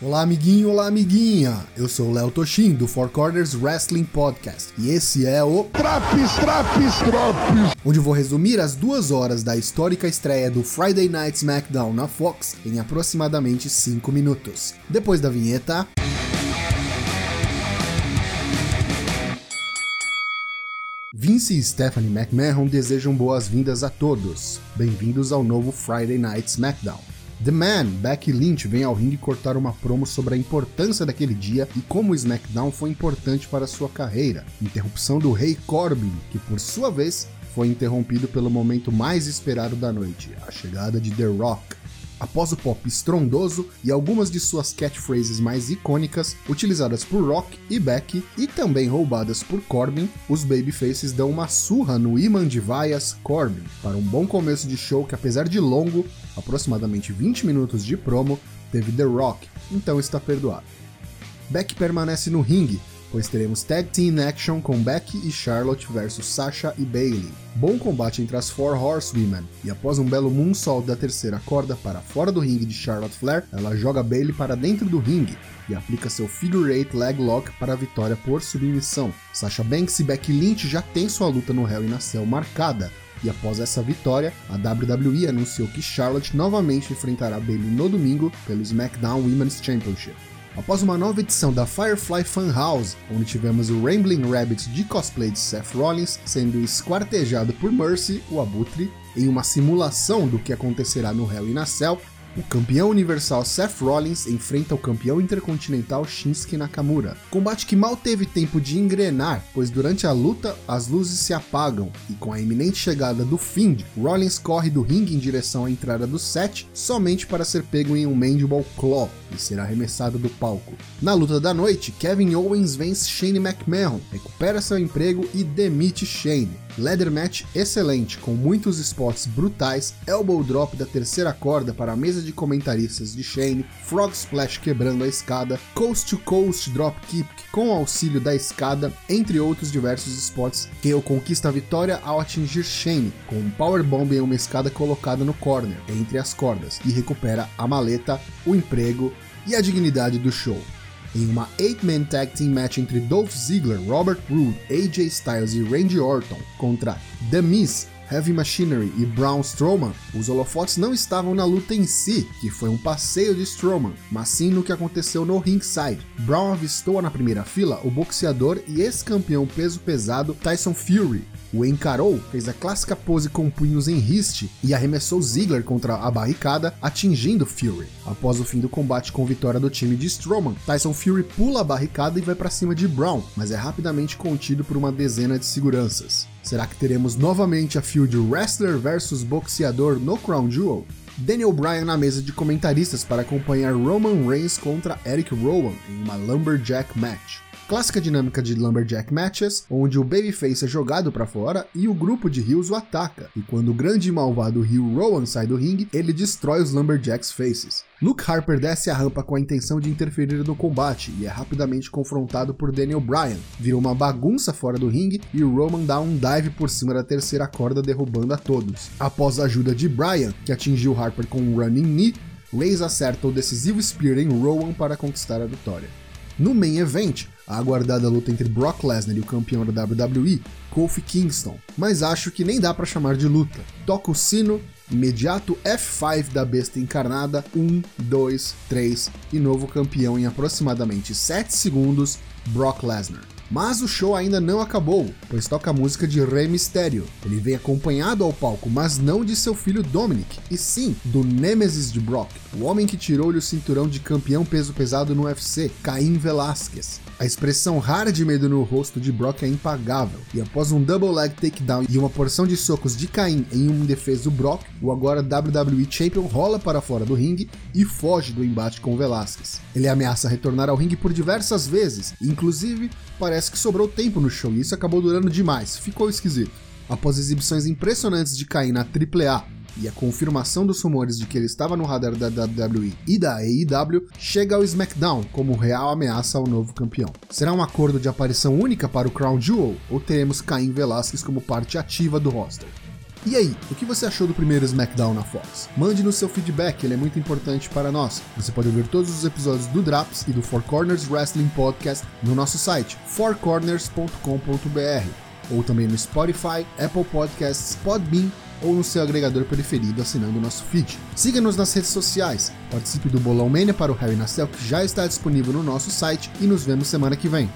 Olá, amiguinho, olá, amiguinha. Eu sou o Léo Toshin, do Four Corners Wrestling Podcast. E esse é o Traps, Traps, Traps. Onde vou resumir as duas horas da histórica estreia do Friday Night SmackDown na Fox em aproximadamente 5 minutos. Depois da vinheta. Vince e Stephanie McMahon desejam boas-vindas a todos. Bem-vindos ao novo Friday Night SmackDown. The Man, Becky Lynch, vem ao ringue cortar uma promo sobre a importância daquele dia e como o SmackDown foi importante para sua carreira. Interrupção do Rei Corbin, que por sua vez foi interrompido pelo momento mais esperado da noite, a chegada de The Rock. Após o pop estrondoso e algumas de suas catchphrases mais icônicas, utilizadas por Rock e Becky e também roubadas por Corbin, os Babyfaces dão uma surra no imã de vaias Corbin, para um bom começo de show que apesar de longo, aproximadamente 20 minutos de promo, teve The Rock, então está perdoado. Beck permanece no ringue, pois teremos Tag Team Action com Becky e Charlotte versus Sasha e Bailey. Bom combate entre as Four Horsewomen, e após um belo moonsault da terceira corda para fora do ringue de Charlotte Flair, ela joga Bailey para dentro do ringue e aplica seu Figure 8 Leg Lock para a vitória por submissão. Sasha Banks e Becky Lynch já têm sua luta no Hell in a Cell marcada, e após essa vitória, a WWE anunciou que Charlotte novamente enfrentará Bayley no domingo pelo SmackDown Women's Championship. Após uma nova edição da Firefly Funhouse, onde tivemos o Rambling Rabbit de cosplay de Seth Rollins sendo esquartejado por Mercy, o Abutre, em uma simulação do que acontecerá no Hell in a Cell, o campeão universal Seth Rollins enfrenta o campeão intercontinental Shinsuke Nakamura. Combate que mal teve tempo de engrenar, pois durante a luta as luzes se apagam e com a iminente chegada do Fiend, Rollins corre do ringue em direção à entrada do set somente para ser pego em um Mandible Claw e ser arremessado do palco. Na luta da noite, Kevin Owens vence Shane McMahon, recupera seu emprego e demite Shane. Leather match excelente, com muitos spots brutais, elbow drop da terceira corda para a mesa de comentaristas de Shane, frog splash quebrando a escada, coast to coast drop kick com auxílio da escada, entre outros diversos spots. Kale conquista a vitória ao atingir Shane, com um powerbomb em uma escada colocada no corner, entre as cordas, e recupera a maleta, o emprego e a dignidade do show em uma 8-man tag team match entre Dolph Ziggler, Robert Roode, AJ Styles e Randy Orton contra The Miz, Heavy Machinery e Braun Strowman, os holofotes não estavam na luta em si, que foi um passeio de Strowman, mas sim no que aconteceu no ringside. Braun avistou na primeira fila o boxeador e ex-campeão peso pesado Tyson Fury, o encarou, fez a clássica pose com punhos em riste e arremessou Ziggler contra a barricada, atingindo Fury. Após o fim do combate com vitória do time de Strowman, Tyson Fury pula a barricada e vai para cima de Brown, mas é rapidamente contido por uma dezena de seguranças. Será que teremos novamente a feud wrestler versus boxeador no Crown Jewel? Daniel Bryan na mesa de comentaristas para acompanhar Roman Reigns contra Eric Rowan em uma Lumberjack match. Clássica dinâmica de Lumberjack Matches, onde o Babyface é jogado para fora e o grupo de Heels o ataca, e quando o grande e malvado Heel Rowan sai do ringue, ele destrói os Lumberjacks Faces. Luke Harper desce a rampa com a intenção de interferir no combate e é rapidamente confrontado por Daniel Bryan. Vira uma bagunça fora do ringue e Roman dá um dive por cima da terceira corda derrubando a todos. Após a ajuda de Bryan, que atingiu Harper com um running knee, Reigns acerta o decisivo Spear em Rowan para conquistar a vitória. No main event, a aguardada luta entre Brock Lesnar e o campeão da WWE, Kofi Kingston, mas acho que nem dá para chamar de luta. Toca o sino, imediato F5 da besta encarnada, 1, 2, 3 e novo campeão em aproximadamente 7 segundos, Brock Lesnar. Mas o show ainda não acabou, pois toca a música de Rey Mysterio. Ele vem acompanhado ao palco, mas não de seu filho Dominic, e sim do Nemesis de Brock, o homem que tirou-lhe o cinturão de campeão peso pesado no UFC, Caim Velasquez. A expressão rara de medo no rosto de Brock é impagável, e após um double leg takedown e uma porção de socos de Caim em um defesa do Brock, o agora WWE Champion rola para fora do ringue e foge do embate com Velasquez. Ele ameaça retornar ao ringue por diversas vezes, inclusive parece que sobrou tempo no show e isso acabou durando demais, ficou esquisito. Após exibições impressionantes de Caim na AAA e a confirmação dos rumores de que ele estava no radar da WWE e da AEW, chega ao SmackDown como real ameaça ao novo campeão. Será um acordo de aparição única para o Crown Jewel ou teremos Caim Velasquez como parte ativa do roster? E aí, o que você achou do primeiro SmackDown na Fox? Mande no seu feedback, ele é muito importante para nós. Você pode ouvir todos os episódios do Draps e do Four Corners Wrestling Podcast no nosso site, fourcorners.com.br, ou também no Spotify, Apple Podcasts, Podbean ou no seu agregador preferido assinando o nosso feed. Siga-nos nas redes sociais, participe do Bolão Mania para o Harry Nastel que já está disponível no nosso site e nos vemos semana que vem.